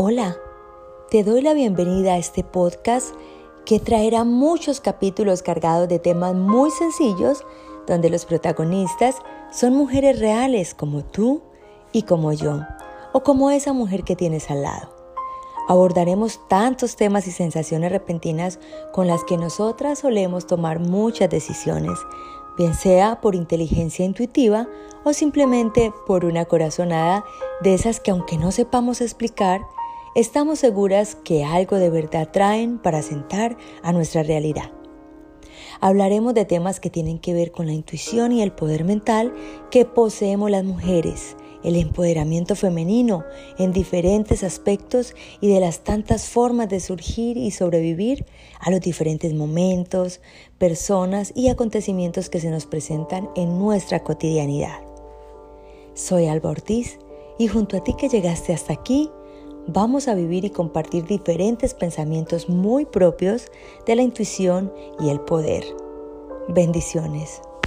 Hola, te doy la bienvenida a este podcast que traerá muchos capítulos cargados de temas muy sencillos donde los protagonistas son mujeres reales como tú y como yo, o como esa mujer que tienes al lado. Abordaremos tantos temas y sensaciones repentinas con las que nosotras solemos tomar muchas decisiones, bien sea por inteligencia intuitiva o simplemente por una corazonada de esas que aunque no sepamos explicar, estamos seguras que algo de verdad traen para sentar a nuestra realidad. Hablaremos de temas que tienen que ver con la intuición y el poder mental que poseemos las mujeres, el empoderamiento femenino en diferentes aspectos y de las tantas formas de surgir y sobrevivir a los diferentes momentos, personas y acontecimientos que se nos presentan en nuestra cotidianidad. Soy Alba Ortiz y junto a ti que llegaste hasta aquí, vamos a vivir y compartir diferentes pensamientos muy propios de la intuición y el poder. Bendiciones.